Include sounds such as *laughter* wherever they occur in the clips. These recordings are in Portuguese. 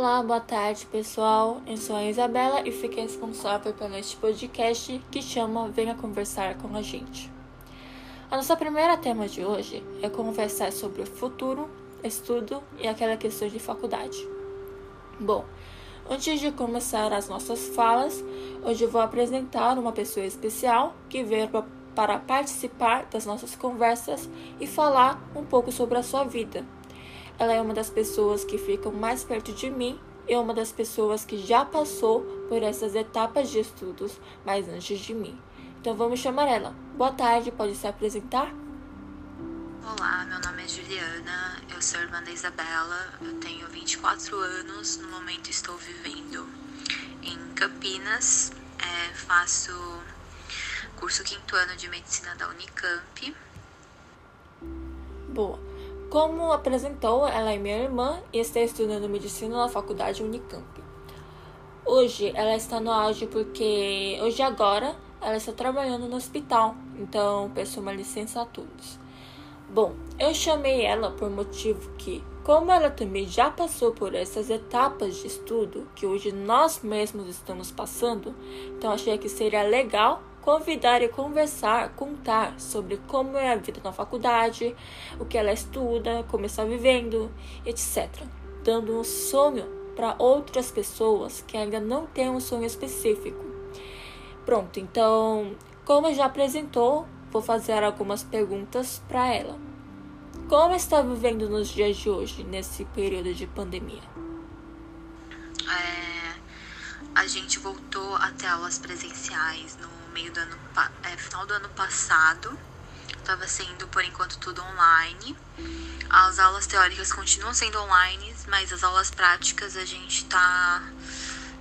Olá, boa tarde pessoal. Eu sou a Isabela e fiquei responsável pelo este podcast que chama Venha Conversar com a gente. A nossa primeira tema de hoje é conversar sobre o futuro, estudo e aquela questão de faculdade. Bom, antes de começar as nossas falas, hoje vou apresentar uma pessoa especial que veio para participar das nossas conversas e falar um pouco sobre a sua vida ela é uma das pessoas que ficam mais perto de mim e uma das pessoas que já passou por essas etapas de estudos mais antes de mim. Então vamos chamar ela. Boa tarde, pode se apresentar? Olá, meu nome é Juliana, eu sou irmã da Isabela, eu tenho 24 anos, no momento estou vivendo em Campinas, é, faço curso quinto ano de medicina da Unicamp. Boa. Como apresentou, ela é minha irmã e está estudando medicina na faculdade Unicamp. Hoje ela está no auge porque hoje agora ela está trabalhando no hospital, então peço uma licença a todos. Bom, eu chamei ela por motivo que, como ela também já passou por essas etapas de estudo que hoje nós mesmos estamos passando, então achei que seria legal convidar e conversar, contar sobre como é a vida na faculdade, o que ela estuda, como está vivendo, etc. Dando um sonho para outras pessoas que ainda não têm um sonho específico. Pronto, então, como já apresentou, vou fazer algumas perguntas para ela. Como está vivendo nos dias de hoje, nesse período de pandemia? É, a gente voltou até aulas presenciais no meio do ano, é, final do ano passado. Estava sendo por enquanto tudo online. As aulas teóricas continuam sendo online, mas as aulas práticas a gente tá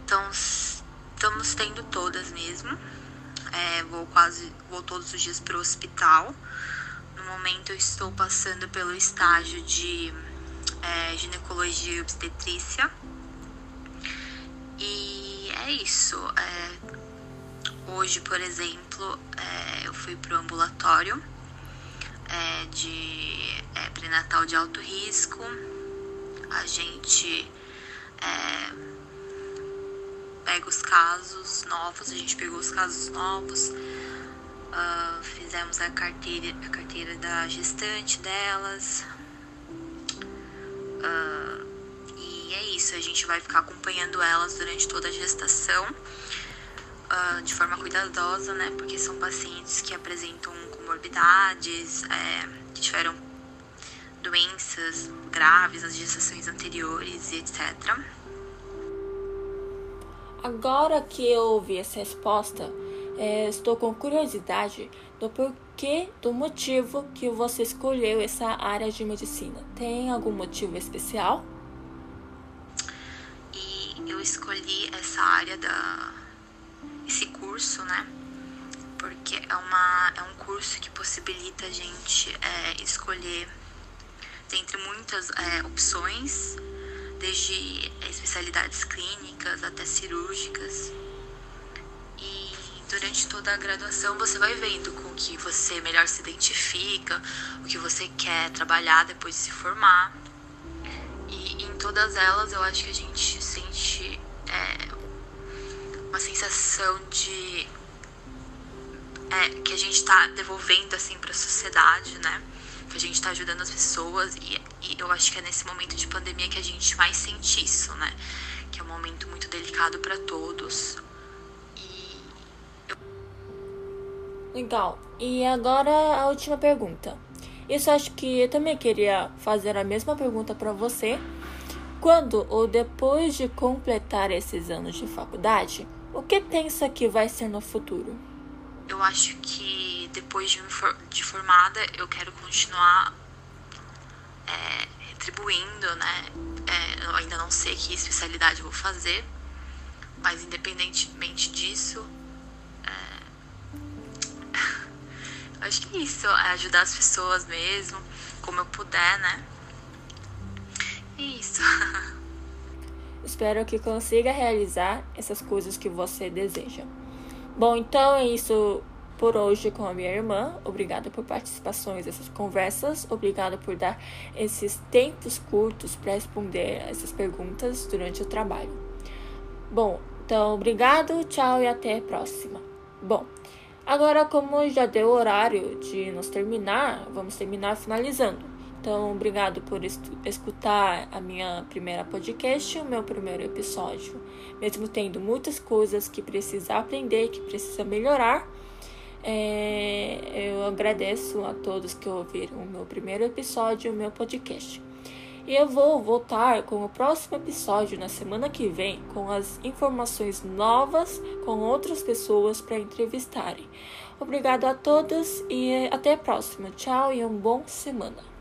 então estamos tendo todas mesmo. É, vou quase vou todos os dias para o hospital. No momento eu estou passando pelo estágio de é, ginecologia e obstetrícia. Isso. É, Hoje, por exemplo, é, eu fui pro ambulatório é, de é, pré-natal de alto risco. A gente é, pega os casos novos, a gente pegou os casos novos, uh, fizemos a carteira, a carteira da gestante delas. Uh, é isso, a gente vai ficar acompanhando elas durante toda a gestação uh, de forma cuidadosa, né? Porque são pacientes que apresentam comorbidades, é, que tiveram doenças graves nas gestações anteriores e etc. Agora que eu ouvi essa resposta, é, estou com curiosidade do porquê, do motivo que você escolheu essa área de medicina. Tem algum motivo especial? Eu escolhi essa área da, esse curso, né? Porque é, uma, é um curso que possibilita a gente é, escolher dentre muitas é, opções, desde especialidades clínicas até cirúrgicas. E durante toda a graduação você vai vendo com o que você melhor se identifica, o que você quer trabalhar depois de se formar. Todas elas eu acho que a gente sente é, uma sensação de é, que a gente está devolvendo assim para a sociedade, né? Que a gente está ajudando as pessoas e, e, eu acho que é nesse momento de pandemia que a gente mais sente isso, né? Que é um momento muito delicado para todos. E. Legal. E agora a última pergunta. Isso acho que eu também queria fazer a mesma pergunta para você. Quando ou depois de completar esses anos de faculdade, o que pensa que vai ser no futuro? Eu acho que depois de, de formada eu quero continuar é, retribuindo, né? É, ainda não sei que especialidade vou fazer, mas independentemente disso, é... *laughs* acho que é isso, é ajudar as pessoas mesmo, como eu puder, né? Isso. Espero que consiga realizar essas coisas que você deseja. Bom, então é isso por hoje com a minha irmã. Obrigada por participações nessas conversas. Obrigada por dar esses tempos curtos para responder essas perguntas durante o trabalho. Bom, então obrigado, tchau e até a próxima. Bom, agora como já deu o horário de nos terminar, vamos terminar finalizando. Então, obrigado por escutar a minha primeira podcast, o meu primeiro episódio. Mesmo tendo muitas coisas que precisa aprender, que precisa melhorar, é, eu agradeço a todos que ouviram o meu primeiro episódio, o meu podcast. E eu vou voltar com o próximo episódio na semana que vem com as informações novas com outras pessoas para entrevistarem. Obrigado a todos e até a próxima. Tchau e um bom semana.